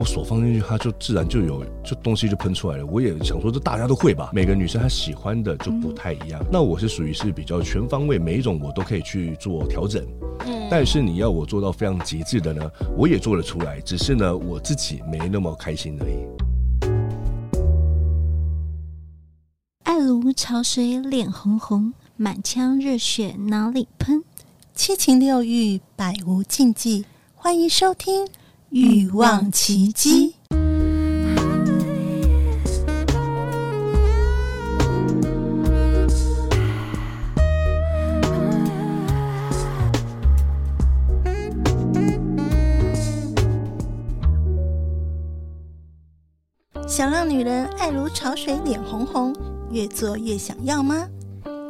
我手放进去，它就自然就有，就东西就喷出来了。我也想说，这大家都会吧？每个女生她喜欢的就不太一样。嗯、那我是属于是比较全方位，每一种我都可以去做调整。嗯，但是你要我做到非常极致的呢，我也做得出来，只是呢我自己没那么开心而已。爱如潮水，脸红红，满腔热血哪里喷？七情六欲，百无禁忌。欢迎收听。欲望奇迹，想让女人爱如潮水，脸红红，越做越想要吗？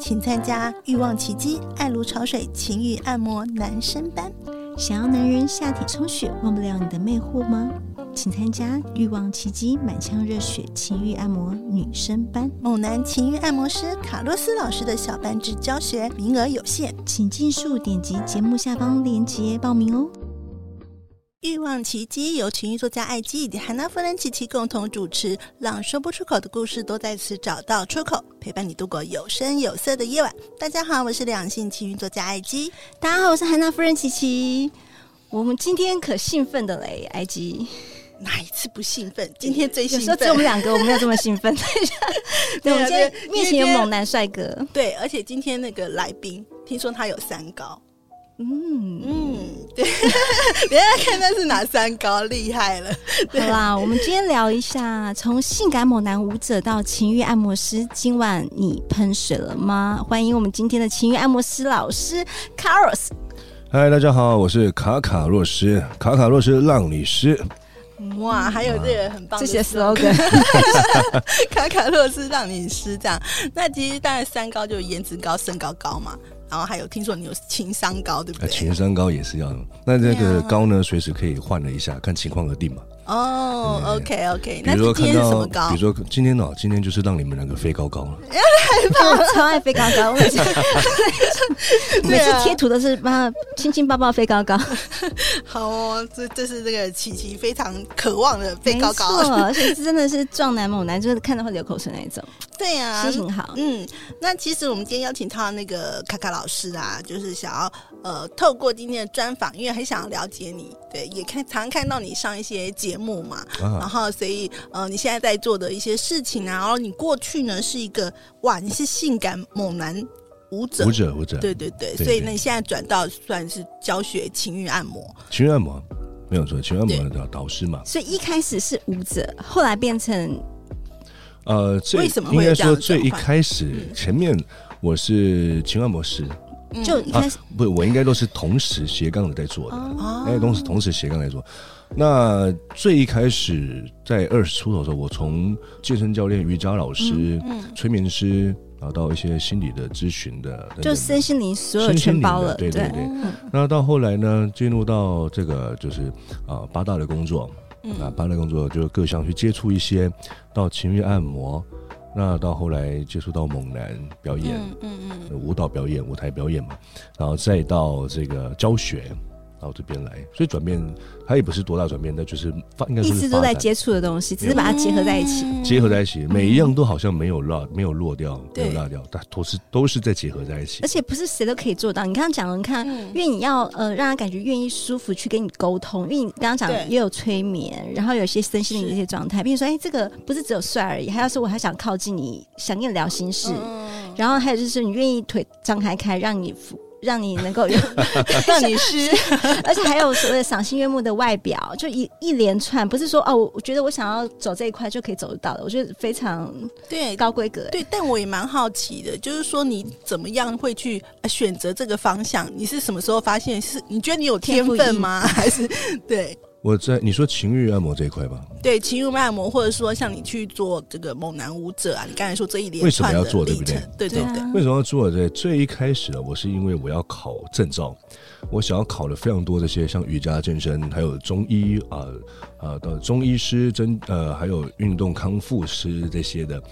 请参加欲望奇迹爱如潮水情欲按摩男生班。想要男人下体充血，忘不了你的魅惑吗？请参加欲望奇迹满腔热血情欲按摩女生班，猛男情欲按摩师卡洛斯老师的小班制教学，名额有限，请尽速点击节目下方链接报名哦。欲望奇迹由情欲作家艾姬以及韩娜夫人琪琪共同主持，让说不出口的故事都在此找到出口，陪伴你度过有声有色的夜晚。大家好，我是两性情欲作家艾姬。大家好，我是韩娜夫人琪琪。我们今天可兴奋的嘞，艾姬。哪一次不兴奋？今天最兴奋。有时候只有我们两个，我没有这么兴奋。对，我们今天面前有猛男帅哥。对，而且今天那个来宾，听说他有三高。嗯嗯，对，别人看那是哪三高，厉害了。好啦，我们今天聊一下，从性感猛男舞者到情欲按摩师，今晚你喷水了吗？欢迎我们今天的情欲按摩师老师卡洛斯。嗨，大家好，我是卡卡洛斯，卡卡洛斯让你湿。哇，还有这个很棒的这些 slogan，卡卡洛斯让你师这样。那其实当然三高就是颜值高、身高高嘛。然后还有听说你有情商高，对不对？情商高也是要的。那这个高呢，随时可以换了一下，看情况而定嘛。哦，OK OK。比如说看到，比如说今天哦，今天就是让你们两个飞高高了。害怕，超爱飞高高。每次 每次贴图都是帮他亲亲抱抱飞高高。好哦，这这是这个琪琪非常渴望的飞高高，而且是真的是壮男猛男，就是看到会流口水那一种。对呀，心情好。嗯，那其实我们今天邀请到那个卡卡老师啊，就是想要呃，透过今天的专访，因为很想要了解你，对，也看常看到你上一些节目嘛，啊、然后所以呃，你现在在做的一些事情啊，然后你过去呢是一个哇，你是性感猛男舞者，舞者舞者，对对对，对对所以呢，你现在转到算是教学情欲按摩，情欲按摩没有错，情欲按摩的导师嘛，所以一开始是舞者，后来变成。呃，这为什么会应该说最一开始前面我是情按摩师，就一开始。不，我应该都是同时斜杠的在做的，哎，都是同时斜杠在做。那最一开始在二十出头的时候，我从健身教练、瑜伽老师、催眠师，然后到一些心理的咨询的，就身心灵所有全包了，对对对。那到后来呢，进入到这个就是啊八大的工作。那八大工作就各项去接触一些，到情欲按摩，那到后来接触到猛男表演，嗯嗯，嗯舞蹈表演、舞台表演嘛，然后再到这个教学。到这边来，所以转变它也不是多大转变，那就是发应该是一直都在接触的东西，只是把它结合在一起，结合在一起，每一样都好像没有落，没有落掉，没有落掉，但都是都是在结合在一起。而且不是谁都可以做到。你刚刚讲了，你看，因为你要呃让他感觉愿意舒服去跟你沟通，因为你刚刚讲也有催眠，然后有些身心灵的一些状态，比如说，哎，这个不是只有帅而已，还要是我还想靠近你，想跟你聊心事，然后还有就是你愿意腿张开开，让你扶。让你能够有 让你湿，而且还有所谓的赏心悦目的外表，就一一连串，不是说哦，我觉得我想要走这一块就可以走得到的，我觉得非常对高规格。对，但我也蛮好奇的，就是说你怎么样会去选择这个方向？你是什么时候发现？是你觉得你有天分吗？还是对？我在你说情欲按摩这一块吧，对情欲按摩，或者说像你去做这个猛男舞者啊，你刚才说这一连串的历程，为什么要做，对不对？对对对，为什么要做？对，最一开始呢，我是因为我要考证照，我想要考了非常多这些像瑜伽健身，还有中医啊啊的中医师，真呃还有运动康复师这些的。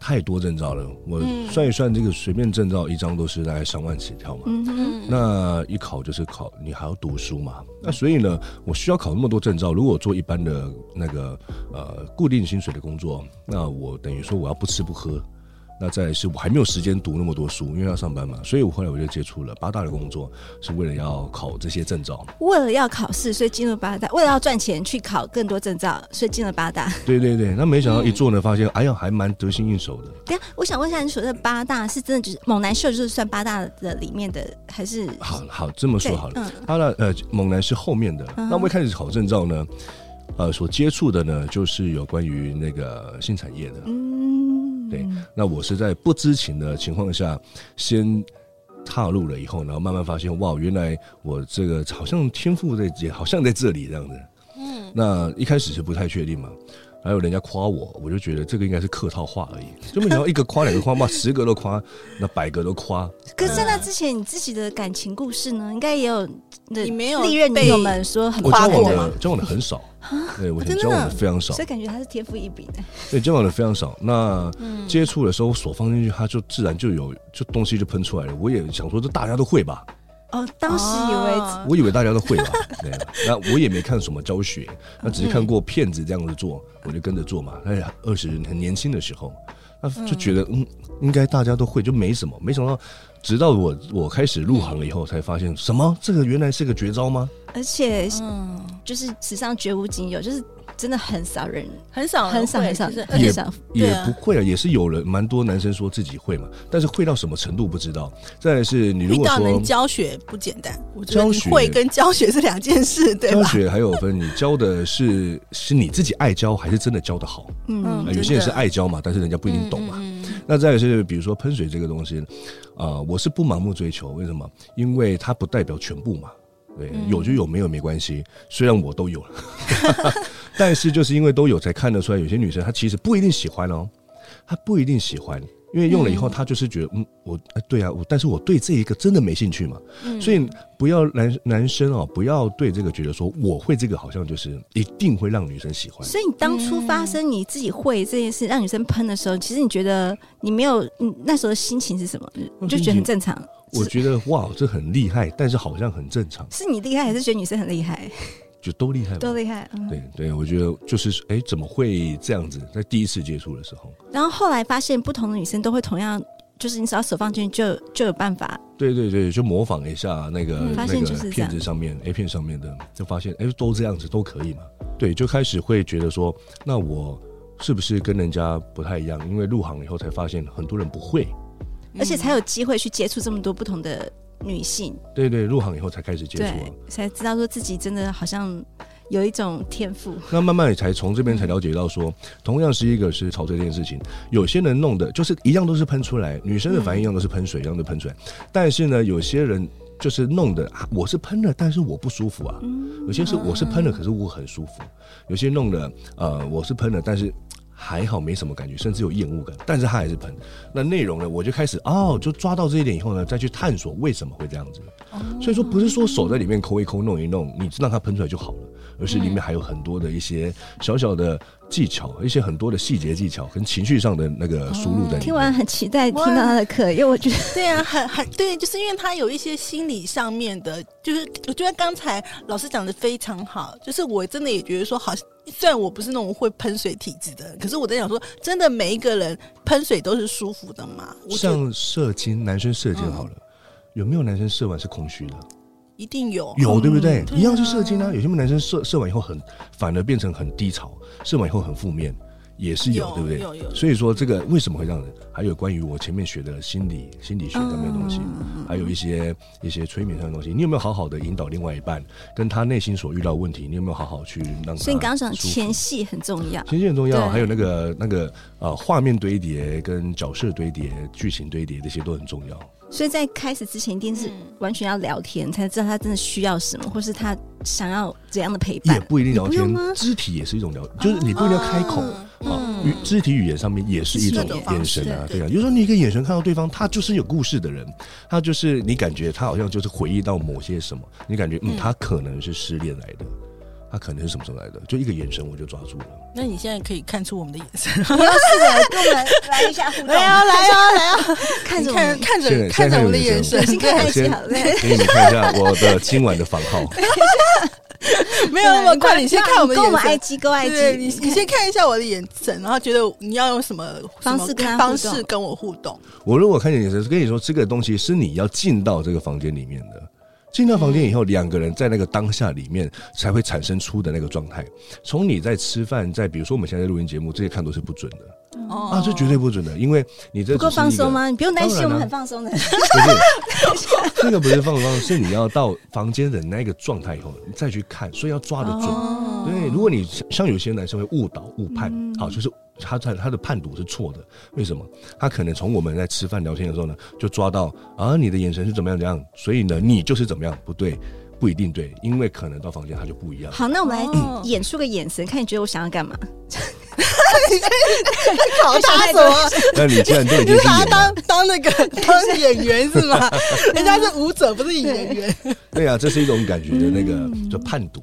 太多证照了，我算一算，这个随便证照一张都是大概上万起跳嘛。嗯嗯。那一考就是考，你还要读书嘛？那所以呢，我需要考那么多证照。如果我做一般的那个呃固定薪水的工作，那我等于说我要不吃不喝。那再来是我还没有时间读那么多书，因为要上班嘛，所以我后来我就接触了八大的工作，是为了要考这些证照。为了要考试，所以进入八大；为了要赚钱去考更多证照，所以进了八大。对对对，那没想到一做呢，发现、嗯、哎呀，还蛮得心应手的。对啊，我想问一下，你说的八大是真的就是猛男秀，就是算八大的里面的，还是？好好这么说好了，嗯、八大呃猛男是后面的。嗯、那我们一开始考证照呢，呃，所接触的呢，就是有关于那个性产业的。嗯。对，那我是在不知情的情况下先踏入了以后，然后慢慢发现，哇，原来我这个好像天赋在这，好像在这里这样子。嗯，那一开始是不太确定嘛。还有人家夸我，我就觉得这个应该是客套话而已。就没想到一个夸，两个夸，哇，十个都夸，那百个都夸。可是在那之前，你自己的感情故事呢？应该也有，你没有历任女友们说很夸过吗？交往的很少，对我交往的非常少，所以感觉他是天赋异禀的。对，交往的非常少。那接触的时候，手放进去，他就自然就有，就东西就喷出来了。我也想说，这大家都会吧。哦，当时以为、哦、我以为大家都会吧，对，那我也没看什么教学，那只是看过骗子这样子做，我就跟着做嘛。哎呀，二十很年轻的时候，那就觉得嗯，嗯，应该大家都会，就没什么。没想到，直到我我开始入行了以后，才发现什么，这个原来是个绝招吗？而且，嗯，就是史上绝无仅有，就是。真的很少人，很少，很少，很少，也也不会啊，也是有人蛮多男生说自己会嘛，但是会到什么程度不知道。再来是你如果说能教学不简单，我觉得会跟教学是两件事，对吧？教学还有分，你教的是是你自己爱教，还是真的教的好？嗯，有些人是爱教嘛，但是人家不一定懂嘛。那再有是比如说喷水这个东西，啊，我是不盲目追求，为什么？因为它不代表全部嘛。对，有就有，没有没关系。虽然我都有了。但是就是因为都有，才看得出来，有些女生她其实不一定喜欢哦，她不一定喜欢，因为用了以后，他就是觉得，嗯，我，哎，对啊，我，但是我对这一个真的没兴趣嘛，嗯，所以不要男男生哦，不要对这个觉得说我会这个好像就是一定会让女生喜欢。所以你当初发生你自己会这件事让女生喷的时候，其实你觉得你没有，你那时候的心情是什么？你就觉得很正常。我觉得哇，这很厉害，但是好像很正常。是你厉害，还是觉得女生很厉害？就都厉害，都厉害。嗯、对对，我觉得就是哎，怎么会这样子？在第一次接触的时候，然后后来发现不同的女生都会同样，就是你只要手放进去就就有办法。对对对，就模仿一下那个、嗯、那个片子上面 A 片上面的，就发现哎，都这样子都可以嘛。对，就开始会觉得说，那我是不是跟人家不太一样？因为入行以后才发现很多人不会，而且才有机会去接触这么多不同的。女性，对对，入行以后才开始接触，才知道说自己真的好像有一种天赋。那慢慢也才从这边才了解到说，同样是一个是潮吹这件事情，有些人弄的就是一样都是喷出来，女生的反应一样都是喷水，一样都喷出来。但是呢，有些人就是弄的，我是喷了，但是我不舒服啊。有些是我是喷了，可是我很舒服。有些弄的，呃，我是喷了，但是。还好没什么感觉，甚至有厌恶感，但是他还是喷。那内容呢？我就开始哦，就抓到这一点以后呢，再去探索为什么会这样子。所以说，不是说手在里面抠一抠、弄一弄，你让它喷出来就好了，而是里面还有很多的一些小小的技巧，一些很多的细节技巧跟情绪上的那个输入在里面。听完很期待听到他的课，因为我觉得对啊，很很对，就是因为他有一些心理上面的，就是我觉得刚才老师讲的非常好，就是我真的也觉得说好像。虽然我不是那种会喷水体质的，可是我在想说，真的每一个人喷水都是舒服的吗？像射精，男生射精好了，嗯、有没有男生射完是空虚的？一定有，有对不对？嗯、一样是射精啊。有些男生射射完以后很，反而变成很低潮，射完以后很负面。也是有，有对不对？有有。所以说这个为什么会让人？还有关于我前面学的心理心理学上面的东西，嗯、还有一些一些催眠上的东西，你有没有好好的引导另外一半，跟他内心所遇到的问题，你有没有好好去让他？所以你刚刚讲前戏很重要，前戏很重要，还有那个那个呃画面堆叠跟角色堆叠、剧情堆叠这些都很重要。所以在开始之前，一定是完全要聊天，才知道他真的需要什么，或是他想要怎样的陪伴。也不一定聊天，肢体也是一种聊，就是你不一定要开口啊。语肢体语言上面也是一种眼神啊，对啊。有时候你一个眼神看到对方，他就是有故事的人，他就是你感觉他好像就是回忆到某些什么，你感觉嗯，他可能是失恋来的。他可能是什么时候来的？就一个眼神我就抓住了。那你现在可以看出我们的眼神，你要试着跟我们来一下互动，来哦来哦来哦！看着看看着看着我的眼神，先看一下，给你们看一下我的今晚的房号。没有那么快，你先看我们眼神，跟我们 IG 跟 IG，你你先看一下我的眼神，然后觉得你要用什么 方式跟方式跟我互动。我如果看见眼神，跟你说这个东西是你要进到这个房间里面的。进到房间以后，两个人在那个当下里面才会产生出的那个状态。从你在吃饭，在比如说我们现在录音节目，这些看都是不准的。哦，啊，这绝对不准的，因为你这不够放松吗？你不用担心，我们很放松的。不是，这个不是放松，是你要到房间的那个状态以后，你再去看，所以要抓得准。对，如果你像有些男生会误导、误判，好，就是。他在他的判读是错的，为什么？他可能从我们在吃饭聊天的时候呢，就抓到啊，你的眼神是怎么样怎样，所以呢，你就是怎么样，不对，不一定对，因为可能到房间他就不一样。好，那我们来演出个眼神，看你觉得我想要干嘛？考他什么？那你既然都已经把他当当那个当演员是吗？人家是舞者，不是演员。对啊，这是一种感觉的那个就判读。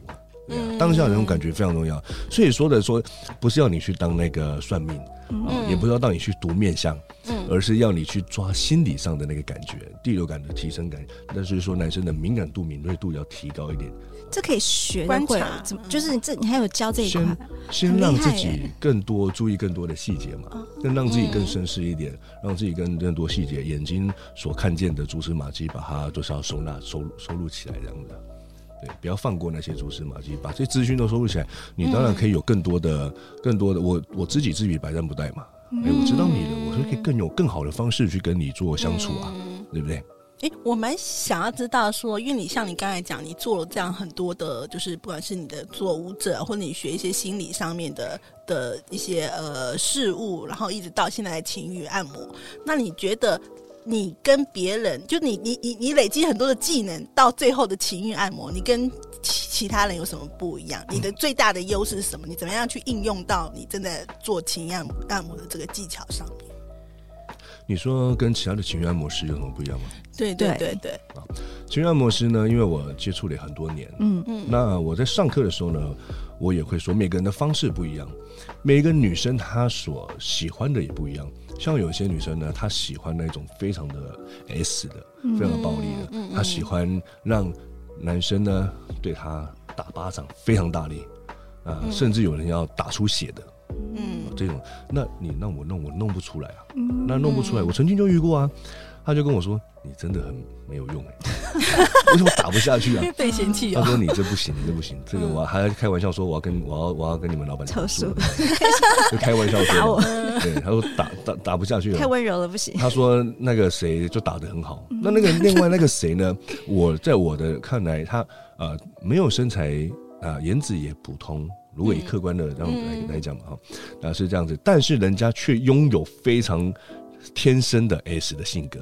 当下那种感觉非常重要，所以说的说，不是要你去当那个算命，嗯，也不是要让你去读面相，嗯，而是要你去抓心理上的那个感觉，第六感的提升感。那所以说，男生的敏感度、敏锐度要提高一点。这可以学观察，怎么就是这你还有教这一块？先让自己更多注意更多的细节嘛，更让自己更深思一点，让自己更更多细节，眼睛所看见的蛛丝马迹，把它都是要收纳、收收录起来这样的。对，不要放过那些蛛丝马迹，把这些资讯都收录起来，你当然可以有更多的、嗯、更多的。我我知己知彼，百战不殆嘛。哎、嗯，我知道你的，我是可以更有更好的方式去跟你做相处啊，嗯、对不对？哎，我蛮想要知道说，因为你像你刚才讲，你做了这样很多的，就是不管是你的做舞者，或者你学一些心理上面的的一些呃事物，然后一直到现在的情欲按摩，那你觉得？你跟别人，就你你你你累积很多的技能，到最后的情欲按摩，你跟其其他人有什么不一样？你的最大的优势是什么？你怎么样去应用到你正在做情欲按摩按摩的这个技巧上面？你说跟其他的情欲按摩师有什么不一样吗？对对对对。啊，情欲按摩师呢，因为我接触了很多年，嗯嗯，那我在上课的时候呢，我也会说每个人的方式不一样，每一个女生她所喜欢的也不一样。像有些女生呢，她喜欢那种非常的 S 的，非常的暴力的，她喜欢让男生呢对她打巴掌非常大力，啊，甚至有人要打出血的，嗯，这种，那你让我弄，我弄不出来啊，那弄不出来，我曾经就遇过啊。他就跟我说：“你真的很没有用哎，为什么打不下去啊？”被嫌弃。他说：“你这不行，你这不行。这个我还要开玩笑说，我要跟我要我要跟你们老板投诉。”就开玩笑说：“对，他说打打打不下去了，太温柔了不行。”他说：“那个谁就打的很好。那那个另外那个谁呢？我在我的看来，他呃没有身材啊，颜值也普通。如果以客观的这样来来讲嘛哈，那是这样子，但是人家却拥有非常。”天生的 S 的性格，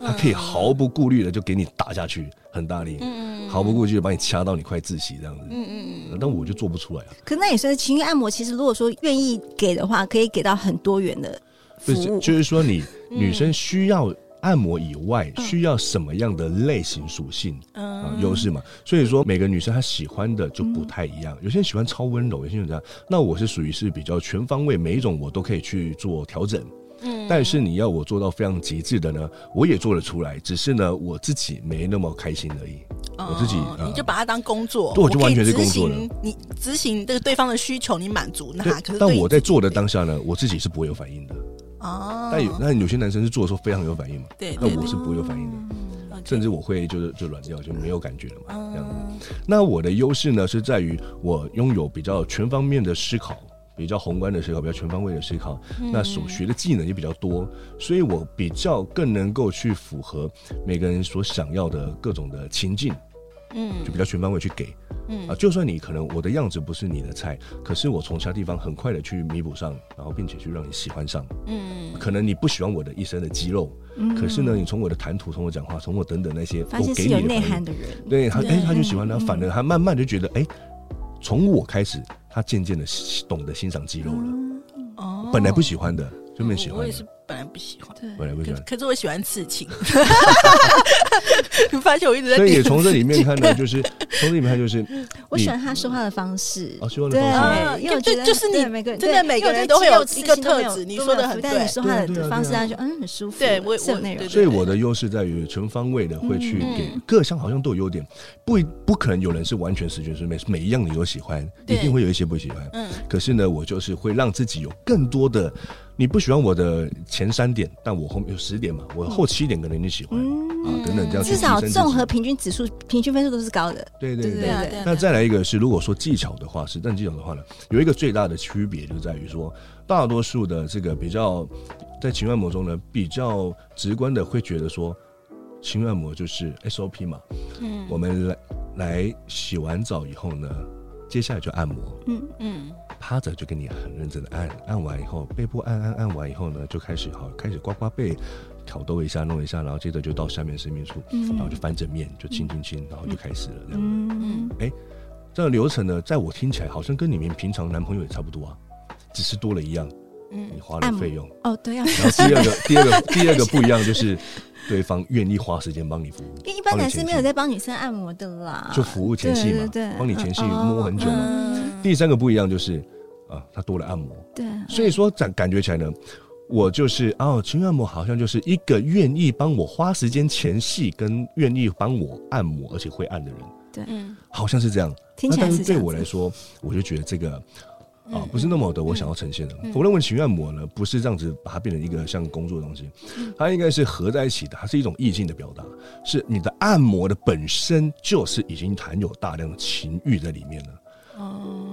他可以毫不顾虑的就给你打下去，很大力，嗯、毫不顾忌的把你掐到你快窒息这样子。嗯嗯嗯。但我就做不出来啊。可那也是情欲按摩，其实如果说愿意给的话，可以给到很多元的服务。就是就是说，你女生需要按摩以外，嗯、需要什么样的类型属性、嗯、啊优势嘛？所以说，每个女生她喜欢的就不太一样。嗯、有些人喜欢超温柔，有些人这样。那我是属于是比较全方位，每一种我都可以去做调整。嗯，但是你要我做到非常极致的呢，我也做得出来，只是呢我自己没那么开心而已。我自己，你就把它当工作，对，我就完全是工作了。你执行这个对方的需求，你满足那可是。但我在做的当下呢，我自己是不会有反应的。哦。但有那有些男生是做的时候非常有反应嘛？对。那我是不会有反应的，甚至我会就是就软掉，就没有感觉了嘛。这样子。那我的优势呢是在于我拥有比较全方面的思考。比较宏观的思考，比较全方位的思考，嗯、那所学的技能也比较多，所以我比较更能够去符合每个人所想要的各种的情境，嗯，就比较全方位去给，嗯。啊，就算你可能我的样子不是你的菜，可是我从其他地方很快的去弥补上，然后并且去让你喜欢上，嗯，可能你不喜欢我的一身的肌肉，嗯，可是呢，你从我的谈吐，从我讲话，从我等等那些，发现是有内涵的人，对他，哎，他就喜欢他，反而他慢慢就觉得，哎，从我开始。他渐渐的懂得欣赏肌肉了，哦，本来不喜欢的，就蛮喜欢。我也是本来不喜欢，对，本来不喜欢，可是我喜欢刺青。你发现我一直在，所以也从这里面看到，就是从这里面看，就是我喜欢他说话的方式。哦，说话的方式，因为我觉得就是你每个真的每个人都会有一个特质。你说的很对，但你说话的方式，他就嗯很舒服。对，我有内容。所以我的优势在于全方位的会去给各项，好像都有优点。不不可能有人是完全十全十美，每一样你都喜欢，一定会有一些不喜欢。嗯，可是呢，我就是会让自己有更多的。你不喜欢我的前三点，但我后面有十点嘛，我后七点可能你喜欢、嗯、啊，等等这样。至少综合平均指数、平均分数都是高的。对对对对。那再来一个是，如果说技巧的话，实战技巧的话呢，有一个最大的区别就在于说，大多数的这个比较在情欲按摩中呢，比较直观的会觉得说，情欲按摩就是 SOP 嘛。嗯。我们来来洗完澡以后呢，接下来就按摩。嗯嗯。趴着就跟你很认真的按，按完以后背部按按按完以后呢，就开始好开始刮刮背，挑逗一下弄一下，然后接着就到下面私密处，嗯、然后就翻正面就亲亲亲，然后就开始了这样。嗯哎、欸，这个流程呢，在我听起来好像跟你们平常男朋友也差不多啊，只是多了一样，嗯，你花了费用哦，对呀、啊。然后第二个第二个第二个不一样就是。对方愿意花时间帮你服务，因为一般男生没有在帮女生按摩的啦，就服务前戏嘛，对，帮你前戏摸很久嘛。第三个不一样就是啊，它多了按摩，对，所以说感感觉起来呢，我就是哦，情欲按摩好像就是一个愿意帮我花时间前戏，跟愿意帮我按摩而且会按的人，对，嗯，好像是这样。听起来是对我来说，我就觉得这个。啊，不是那么的，我想要呈现的。我认为情愿按摩呢，不是这样子把它变成一个像工作的东西，它应该是合在一起的，它是一种意境的表达，是你的按摩的本身就是已经含有大量的情欲在里面了。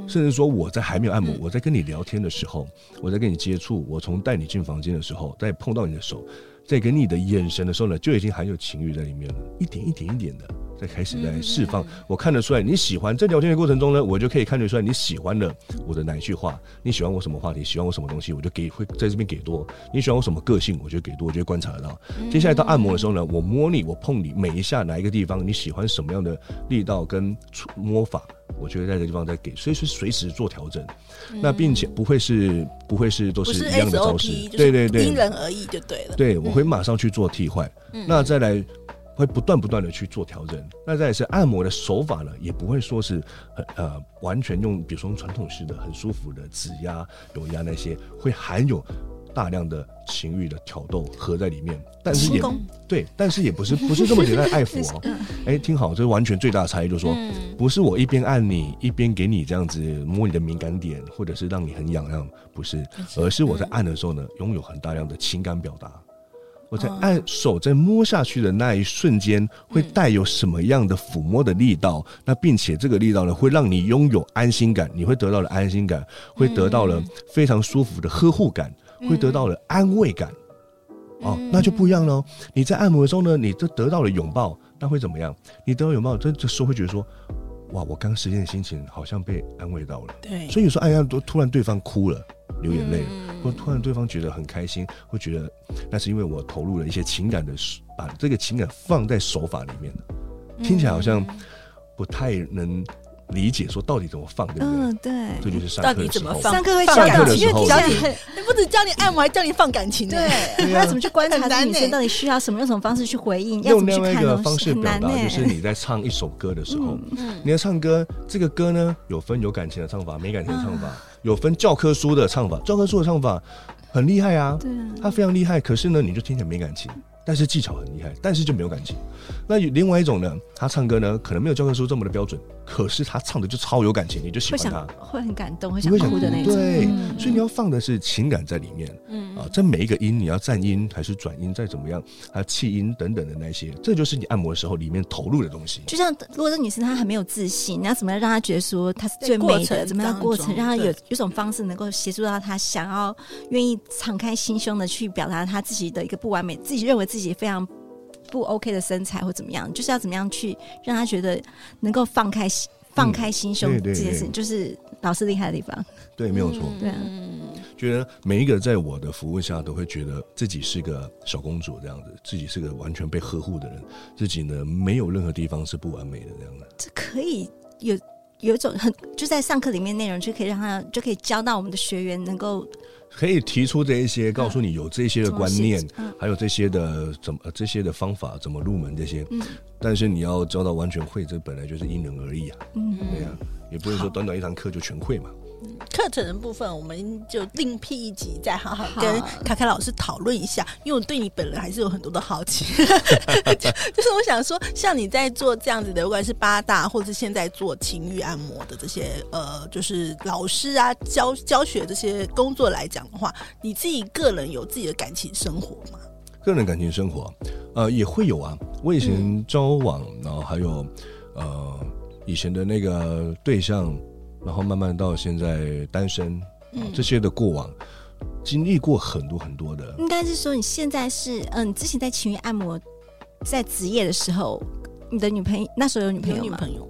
哦，甚至说我在还没有按摩，我在跟你聊天的时候，我在跟你接触，我从带你进房间的时候，在碰到你的手，在给你的眼神的时候呢，就已经含有情欲在里面了，一点一点一点的。在开始在释放，我看得出来你喜欢。在聊天的过程中呢，我就可以看得出来你喜欢的我的哪一句话，你喜欢我什么话题，喜欢我什么东西，我就给会在这边给多。你喜欢我什么个性，我就给多，我就观察得到。接下来到按摩的时候呢，我摸你，我碰你，每一下哪一个地方你喜欢什么样的力道跟摸法，我觉得在这个地方再给，所以是随时做调整。那并且不会是不会是都是一样的招式，对对对，因人而异就对了。对，我会马上去做替换。那再来。会不断不断的去做调整，那再是按摩的手法呢，也不会说是很呃完全用，比如说传统式的很舒服的指压、揉压那些，会含有大量的情欲的挑逗合在里面，但是也对，但是也不是不是这么简单的爱抚哦。哎、欸，听好，这是完全最大的差异，就是说，不是我一边按你一边给你这样子摸你的敏感点，或者是让你很痒痒，不是，而是我在按的时候呢，拥有很大量的情感表达。我在按手在摸下去的那一瞬间，会带有什么样的抚摸的力道？那并且这个力道呢，会让你拥有安心感，你会得到了安心感，会得到了非常舒服的呵护感，会得到了安慰感。哦，那就不一样了。你在按摩的时候呢，你就得到了拥抱，那会怎么样？你得到拥抱，这这时候会觉得说，哇，我刚时间的心情好像被安慰到了。对，所以有时候按按都突然对方哭了。流眼泪，或突然对方觉得很开心，会觉得那是因为我投入了一些情感的，把这个情感放在手法里面了，听起来好像不太能理解，说到底怎么放，对不对？嗯，对，这就是上课的时候，上课会上课的时候，教 你，不止教你按摩，还教你放感情，对，要怎么去观察女生到底需要什么，用什么方式去回应，用另外一个方式表达，就是你在唱一首歌的时候，你在唱歌，这个歌呢有分有感情的唱法，没感情的唱法。有分教科书的唱法，教科书的唱法很厉害啊，对啊，他非常厉害。可是呢，你就听起来没感情。但是技巧很厉害，但是就没有感情。那有另外一种呢，他唱歌呢，可能没有教科书这么的标准，可是他唱的就超有感情，你就喜欢他，会很感动，会想哭的那种。对，嗯、所以你要放的是情感在里面。嗯啊，这每一个音，你要站音还是转音，再怎么样，还有气音等等的那些，这就是你按摩的时候里面投入的东西。就像如果这女生她很没有自信，你要怎么样让她觉得说她是最美的？怎么样过程让她有对有种方式能够协助到她想要愿意敞开心胸的去表达她自己的一个不完美，自己认为自己非常。不 OK 的身材或怎么样，就是要怎么样去让他觉得能够放开放开心胸这件事情，就是老师厉害的地方。对，没有错。对嗯，觉得每一个在我的服务下都会觉得自己是个小公主这样子，自己是个完全被呵护的人，自己呢没有任何地方是不完美的这样的。这可以有有一种很就在上课里面内容就可以让他就可以教到我们的学员能够可以提出这一些，告诉你有这些的观念，嗯、还有这些的怎么这些的方法怎么入门这些。嗯，但是你要教到完全会，这本来就是因人而异啊。嗯，对呀、啊，也不是说短短一堂课就全会嘛。课程的部分，我们就另辟一集再好好跟卡卡老师讨论一下。因为我对你本人还是有很多的好奇，就，就是我想说，像你在做这样子的，不管是八大，或者是现在做情欲按摩的这些，呃，就是老师啊教教学这些工作来讲的话，你自己个人有自己的感情生活吗？个人感情生活，呃，也会有啊。我以前交往，嗯、然后还有呃，以前的那个对象。然后慢慢到现在单身，嗯，这些的过往，经历过很多很多的。应该是说你现在是，嗯、呃，你之前在情欲按摩在职业的时候，你的女朋友那时候有女朋友吗？女朋友。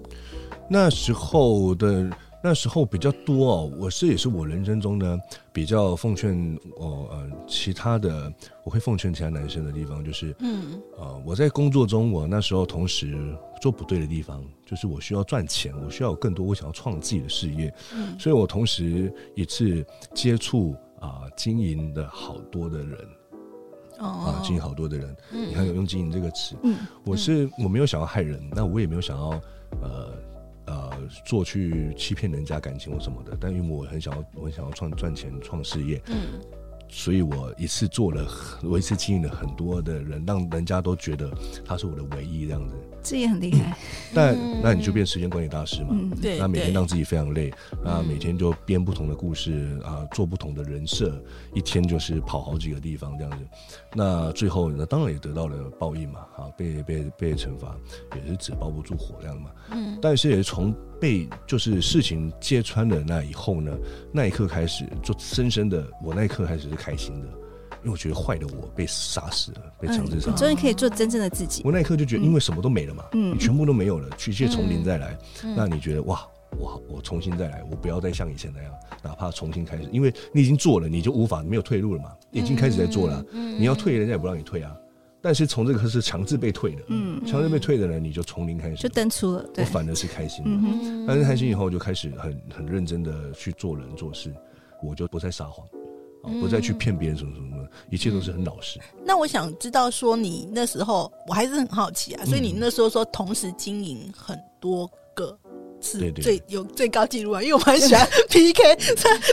那时候的那时候比较多哦，我是也是我人生中呢比较奉劝我呃其他的，我会奉劝其他男生的地方就是，嗯，呃，我在工作中我那时候同时。做不对的地方，就是我需要赚钱，我需要有更多，我想要创自己的事业，嗯，所以我同时一次接触啊、呃、经营的好多的人，哦，啊经营好多的人，嗯，你看有用经营这个词，嗯，我是我没有想要害人，那我也没有想要呃呃做去欺骗人家感情或什么的，但因为我很想要，我很想要创赚钱创事业，嗯。所以我一次做了，我一次经营了很多的人，让人家都觉得他是我的唯一这样子。这也很厉害。但那你就变时间管理大师嘛？嗯，对。那每天让自己非常累，那每天就编不同的故事啊，做不同的人设，一天就是跑好几个地方这样子。那最后那当然也得到了报应嘛，啊，被被被惩罚，也是纸包不住火这样嘛。嗯。但是也是从。被就是事情揭穿了那以后呢，那一刻开始就深深的，我那一刻开始是开心的，因为我觉得坏的我被杀死了，被强制杀。终于可以做真正的自己。我那一刻就觉得，因为什么都没了嘛，嗯，你全部都没有了，一切从零再来，嗯，那你觉得哇，我我重新再来，我不要再像以前那样，哪怕重新开始，因为你已经做了，你就无法没有退路了嘛，已经开始在做了，你要退，人家也不让你退啊。但是从这个是强制被退的，嗯，强制被退的人，你就从零开始，就登出了。我反而是开心的，嗯、但是开心以后就开始很很认真的去做人做事，我就不再撒谎，嗯、不再去骗别人什么什么什么，一切都是很老实。那我想知道说，你那时候我还是很好奇啊，所以你那时候说同时经营很多个。是最对对对有最高纪录啊，因为我很喜欢 PK，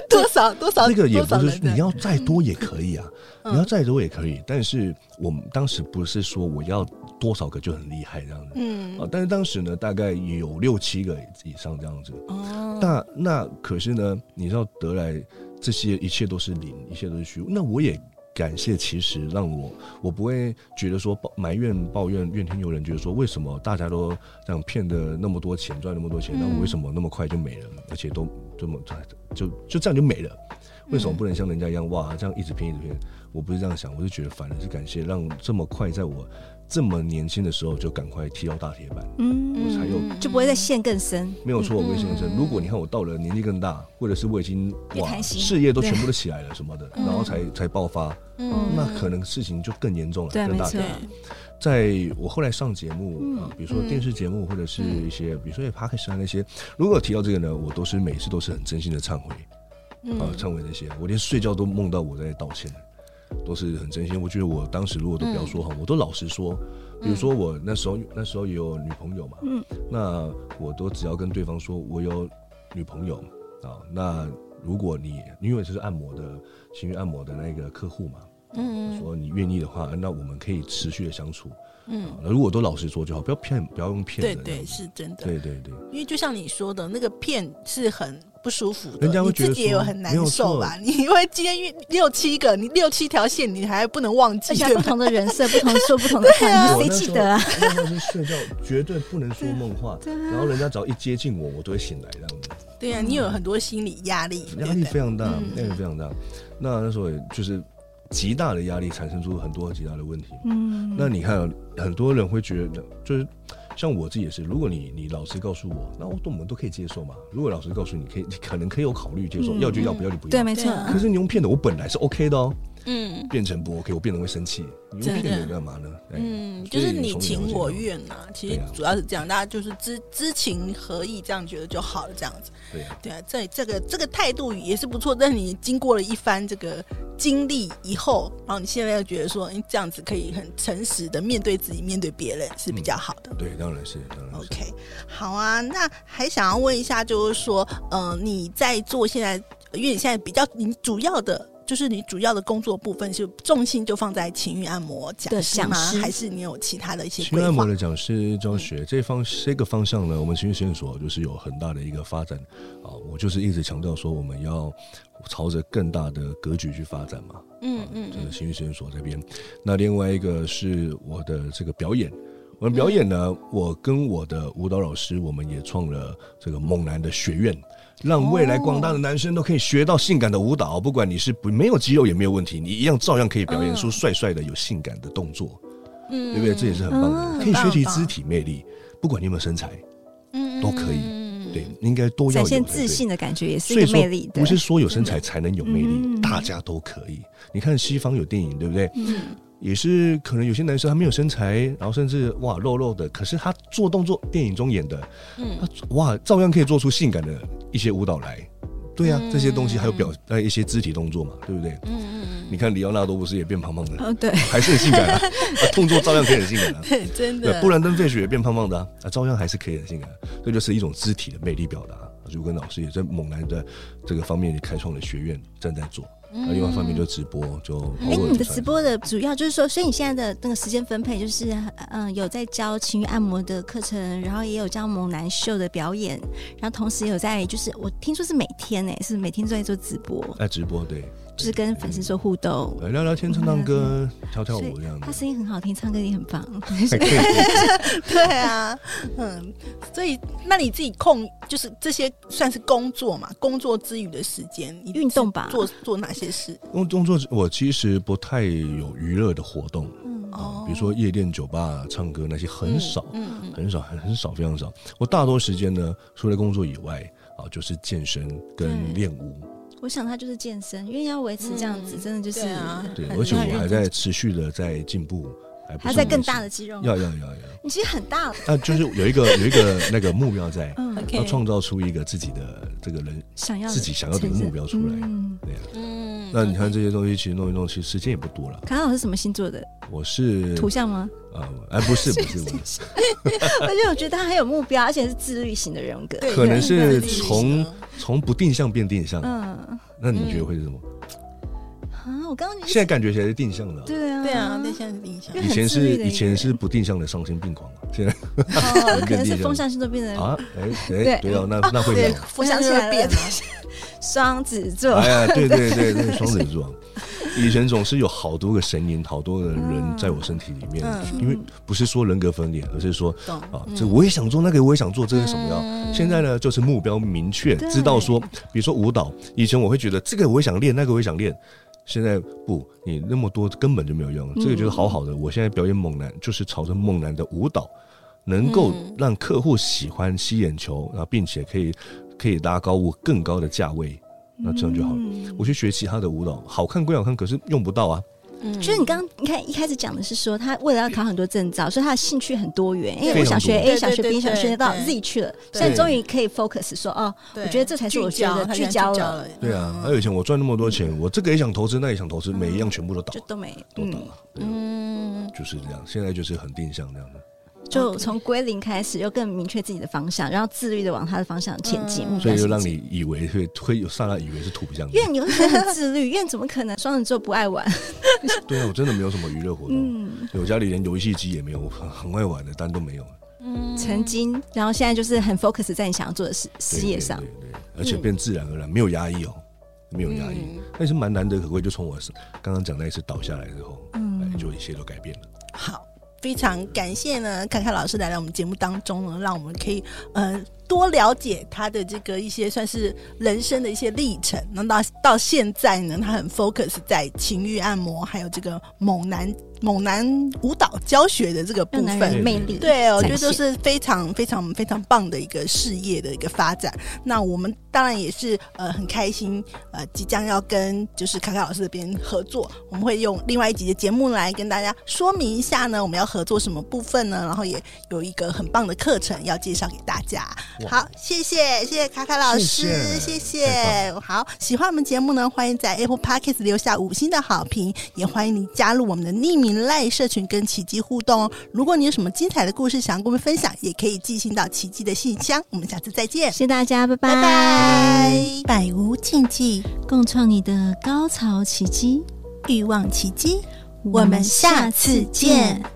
多少多少。这个也不是你要再多也可以啊，嗯、你要再多也可以。但是我们当时不是说我要多少个就很厉害这样子，嗯啊，但是当时呢，大概有六七个以上这样子。哦，那那可是呢，你知道得来这些一切都是零，一切都是虚无。那我也。感谢，其实让我我不会觉得说埋怨抱怨怨天尤人，觉得说为什么大家都这样骗的那么多钱赚那么多钱，那我为什么那么快就没了，而且都这么就就这样就没了？为什么不能像人家一样哇这样一直骗一直骗？我不是这样想，我是觉得反而是感谢让这么快在我。这么年轻的时候就赶快踢到大铁板，嗯，我才有就不会再陷更深。没有错，我会陷更深。如果你看我到了年纪更大，或者是我已经哇事业都全部都起来了什么的，然后才才爆发，那可能事情就更严重了，更大。在我后来上节目啊，比如说电视节目或者是一些，比如说也 Podcast 那些，如果提到这个呢，我都是每次都是很真心的忏悔，啊，忏悔那些，我连睡觉都梦到我在道歉。都是很真心，我觉得我当时如果都不要说好，嗯、我都老实说。比如说我那时候那时候也有女朋友嘛，嗯，那我都只要跟对方说我有女朋友啊。那如果你因为这是按摩的情欲按摩的那个客户嘛，嗯，说你愿意的话，那我们可以持续的相处，嗯，那如果都老实说就好，不要骗，不要用骗的。对对，是真的。对对对，因为就像你说的那个骗是很。不舒服的，人家会觉得你自己也有很难受吧？你因为今天六七个，你六七条线，你还不能忘记。不同的人设，不同说不同的话，谁记得啊？那时候是睡觉，绝对不能说梦话。然后人家只要一接近我，我都会醒来这样子。对呀，你有很多心理压力，压力非常大，压力非常大。那那时候就是极大的压力，产生出很多极大的问题。嗯，那你看，很多人会觉得就是。像我自己也是，如果你你老实告诉我，那我我们都可以接受嘛。如果老实告诉你，可以你可能可以有考虑接受，嗯、要就要，不要就不要。对，没错。可是你用骗的，我本来是 OK 的哦。嗯，变成不 OK，我变得会生气，你用骗的干嘛呢？嗯，就是你情我愿呐。其实主要是这样，大家就是知知情合意，这样觉得就好了，这样子。对啊，对啊，这这个这个态度也是不错。但是你经过了一番这个经历以后，然后你现在又觉得说，你，这样子可以很诚实的面对自己，面对别人是比较好的。对，当然是，当然是。OK，好啊。那还想要问一下，就是说，嗯，你在做现在，因为你现在比较，你主要的。就是你主要的工作部分，是重心就放在情欲按摩讲师吗？还是你有其他的一些情欲按摩的讲师教学、嗯、这方这个方向呢？我们情欲实验所就是有很大的一个发展啊！我就是一直强调说，我们要朝着更大的格局去发展嘛。嗯嗯，这个情欲实验所这边，那另外一个是我的这个表演，我的表演呢，嗯、我跟我的舞蹈老师，我们也创了这个猛男的学院。让未来广大的男生都可以学到性感的舞蹈，不管你是不没有肌肉也没有问题，你一样照样可以表演出帅帅的有性感的动作，嗯，对不对？这也是很棒的，可以学习肢体魅力，不管你有没有身材，嗯，都可以，对，应该多要展现自信的感觉，也是一个魅力。不是说有身材才能有魅力，大家都可以。你看西方有电影，对不对？嗯。也是可能有些男生他没有身材，然后甚至哇肉肉的，可是他做动作，电影中演的，嗯，他哇照样可以做出性感的一些舞蹈来，对呀、啊，嗯、这些东西还有表呃一些肢体动作嘛，对不对？嗯嗯你看里奥纳多不是也变胖胖的？哦，对，还是很性感啊，动作照样可以很性感啊，对，真的。布兰登费雪也变胖胖的啊，照样还是可以很性感，这就是一种肢体的魅力表达。就跟老师也在猛男的这个方面也开创了学院，正在做。那另外一方面就直播，就哎，你的直播的主要就是说，所以你现在的那个时间分配就是，嗯，有在教情欲按摩的课程，然后也有教猛男秀的表演，然后同时有在，就是我听说是每天呢，是每天都在做直播，在直播对。就是跟粉丝做互动，聊聊天、唱唱歌、跳跳舞这样子。他声音很好听，唱歌也很棒。对啊，嗯，所以那你自己空就是这些算是工作嘛？工作之余的时间，你运动吧？做做哪些事？工工作我其实不太有娱乐的活动，嗯哦，比如说夜店、酒吧、唱歌那些很少，嗯，很少，很很少，非常少。我大多时间呢，除了工作以外啊，就是健身跟练舞。我想他就是健身，因为要维持这样子，真的就是对，而且我还在持续的在进步，还在更大的肌肉，要要要要，你其实很大了，那就是有一个有一个那个目标在，要创造出一个自己的这个人想要自己想要的一个目标出来，对呀，嗯，那你看这些东西，其实弄一弄，其实时间也不多了。卡卡是什么星座的？我是图像吗？啊，哎，不是不是不是，而且 我觉得他很有目标，而且是自律型的人格，可能是从。从不定向变定向，嗯，那你觉得会是什么？啊，我刚刚现在感觉起来是定向的，对啊，对啊，那现在是定向。以前是以前是不定向的丧心病狂啊，现在可能是风向星座变成啊，哎哎，对。啊，那那会变，风象星座变了，双子座，哎呀，对对对，那个 双子座。以前总是有好多个神灵，好多个人在我身体里面，因为不是说人格分裂，而是说啊，这我也想做，那个我也想做，这是什么样？现在呢，就是目标明确，知道说，比如说舞蹈，以前我会觉得这个我也想练，那个我也想练，现在不，你那么多根本就没有用，这个就是好好的。我现在表演猛男，就是朝着猛男的舞蹈，能够让客户喜欢、吸眼球，然后并且可以可以拉高我更高的价位。那这样就好了。我去学其他的舞蹈，好看归好看，可是用不到啊。嗯，就是你刚刚你看一开始讲的是说，他为了要考很多证照，所以他的兴趣很多元。因为我想学 A，想学 B，想学到 Z 去了。现在终于可以 focus 说哦，我觉得这才是我觉得聚焦了。对啊，还有以前我赚那么多钱，我这个也想投资，那也想投资，每一样全部都倒，就都没都倒了。嗯，就是这样。现在就是很定向这样的。就从归零开始，又更明确自己的方向，然后自律的往他的方向前进。所以就让你以为会会有上来以为是土象，因为你又很自律，因为怎么可能双子座不爱玩？对啊，我真的没有什么娱乐活动。嗯，我家里连游戏机也没有，很很爱玩的，但都没有。嗯，曾经，然后现在就是很 focus 在你想要做的事事业上，对，而且变自然而然，没有压抑哦，没有压抑，那是蛮难得可贵。就从我刚刚讲那一次倒下来之后，嗯，就一切都改变了。好。非常感谢呢，凯凯老师来到我们节目当中呢，让我们可以呃多了解他的这个一些算是人生的一些历程。那到到现在呢，他很 focus 在情欲按摩，还有这个猛男。猛男舞蹈教学的这个部分，魅力对，我觉得都是非常非常非常棒的一个事业的一个发展。那我们当然也是呃很开心，呃即将要跟就是卡卡老师这边合作，我们会用另外一集的节目来跟大家说明一下呢，我们要合作什么部分呢？然后也有一个很棒的课程要介绍给大家。好，谢谢谢谢卡卡老师，谢谢。谢谢好，喜欢我们节目呢，欢迎在 Apple Podcast 留下五星的好评，也欢迎你加入我们的匿名。赖社群跟奇迹互动哦！如果你有什么精彩的故事想要跟我们分享，也可以寄信到奇迹的信箱。我们下次再见，谢谢大家，拜拜！拜拜！百无禁忌，共创你的高潮奇迹，欲望奇迹，我们下次见。